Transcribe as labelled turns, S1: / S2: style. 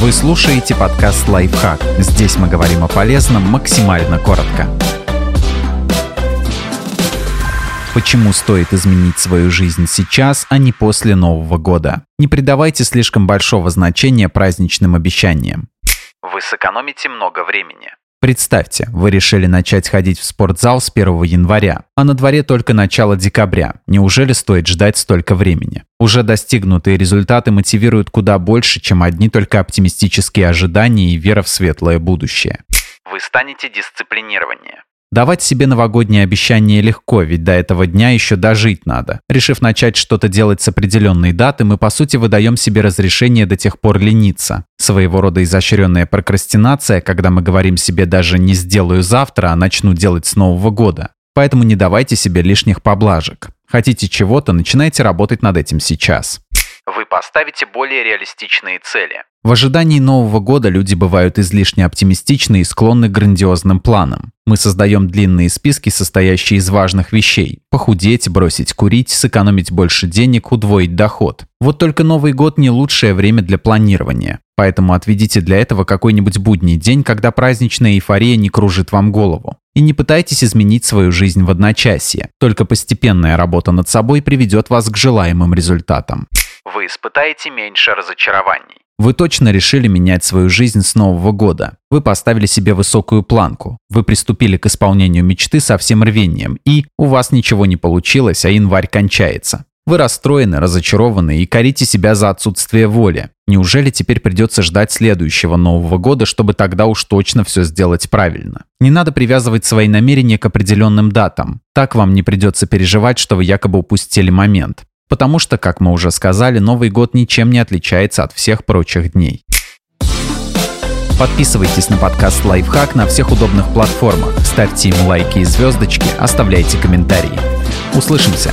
S1: Вы слушаете подкаст «Лайфхак». Здесь мы говорим о полезном максимально коротко. Почему стоит изменить свою жизнь сейчас, а не после Нового года? Не придавайте слишком большого значения праздничным обещаниям.
S2: Вы сэкономите много времени.
S1: Представьте, вы решили начать ходить в спортзал с 1 января, а на дворе только начало декабря. Неужели стоит ждать столько времени? Уже достигнутые результаты мотивируют куда больше, чем одни только оптимистические ожидания и вера в светлое будущее.
S2: Вы станете дисциплинированнее.
S1: Давать себе новогодние обещания легко, ведь до этого дня еще дожить надо. Решив начать что-то делать с определенной даты, мы по сути выдаем себе разрешение до тех пор лениться. Своего рода изощренная прокрастинация, когда мы говорим себе даже не сделаю завтра, а начну делать с Нового года. Поэтому не давайте себе лишних поблажек. Хотите чего-то, начинайте работать над этим сейчас.
S2: Вы поставите более реалистичные цели.
S1: В ожидании Нового года люди бывают излишне оптимистичны и склонны к грандиозным планам. Мы создаем длинные списки, состоящие из важных вещей. Похудеть, бросить курить, сэкономить больше денег, удвоить доход. Вот только Новый год не лучшее время для планирования. Поэтому отведите для этого какой-нибудь будний день, когда праздничная эйфория не кружит вам голову. И не пытайтесь изменить свою жизнь в одночасье. Только постепенная работа над собой приведет вас к желаемым результатам.
S2: Вы испытаете меньше разочарований.
S1: Вы точно решили менять свою жизнь с Нового года. Вы поставили себе высокую планку. Вы приступили к исполнению мечты со всем рвением. И у вас ничего не получилось, а январь кончается. Вы расстроены, разочарованы и корите себя за отсутствие воли. Неужели теперь придется ждать следующего Нового года, чтобы тогда уж точно все сделать правильно? Не надо привязывать свои намерения к определенным датам. Так вам не придется переживать, что вы якобы упустили момент. Потому что, как мы уже сказали, Новый год ничем не отличается от всех прочих дней. Подписывайтесь на подкаст «Лайфхак» на всех удобных платформах, ставьте ему лайки и звездочки, оставляйте комментарии. Услышимся!